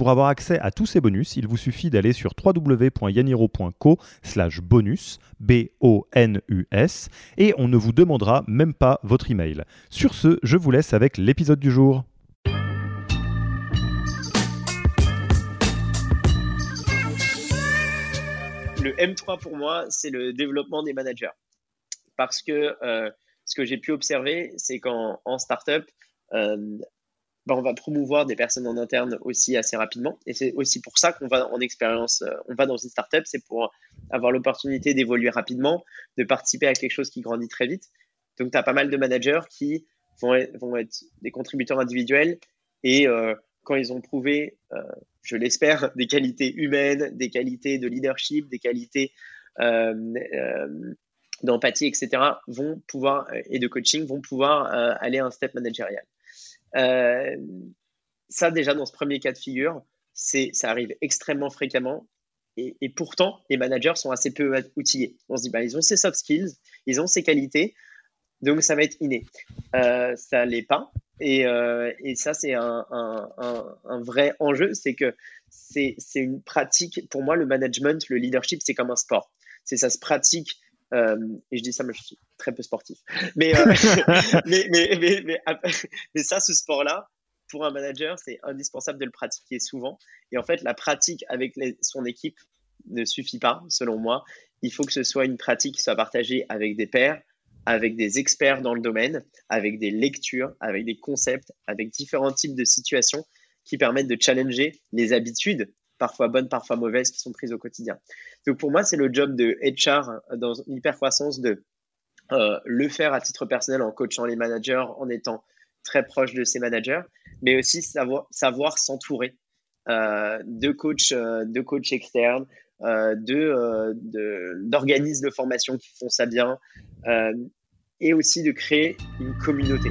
Pour avoir accès à tous ces bonus, il vous suffit d'aller sur www.yaniro.co slash bonus, B-O-N-U-S, et on ne vous demandera même pas votre email. Sur ce, je vous laisse avec l'épisode du jour. Le M3 pour moi, c'est le développement des managers. Parce que euh, ce que j'ai pu observer, c'est qu'en en startup, euh, bah, on va promouvoir des personnes en interne aussi assez rapidement. Et c'est aussi pour ça qu'on va en expérience, euh, on va dans une startup, c'est pour avoir l'opportunité d'évoluer rapidement, de participer à quelque chose qui grandit très vite. Donc, tu as pas mal de managers qui vont être, des contributeurs individuels et euh, quand ils ont prouvé, euh, je l'espère, des qualités humaines, des qualités de leadership, des qualités d'empathie, etc., vont pouvoir, et de coaching, vont pouvoir aller à un step managérial. Euh, ça, déjà, dans ce premier cas de figure, c'est, ça arrive extrêmement fréquemment. Et, pourtant, les managers sont assez peu outillés. On se dit, bah, ils ont ces soft skills, ils ont ces qualités, donc ça va être inné. Euh, ça l'est pas. Et, euh, et ça, c'est un, un, un, vrai enjeu. C'est que c'est, c'est une pratique. Pour moi, le management, le leadership, c'est comme un sport. C'est ça se pratique euh, et je dis ça, mais je suis très peu sportif. Mais, euh, mais, mais, mais, mais, ça, ce sport-là, pour un manager, c'est indispensable de le pratiquer souvent. Et en fait, la pratique avec son équipe ne suffit pas, selon moi. Il faut que ce soit une pratique qui soit partagée avec des pairs, avec des experts dans le domaine, avec des lectures, avec des concepts, avec différents types de situations qui permettent de challenger les habitudes parfois bonnes, parfois mauvaises, qui sont prises au quotidien. Donc pour moi, c'est le job de HR dans une hypercroissance de euh, le faire à titre personnel en coachant les managers, en étant très proche de ces managers, mais aussi savoir, s'entourer euh, de coachs euh, de externes, d'organismes de formation qui font ça bien, et aussi de créer une communauté.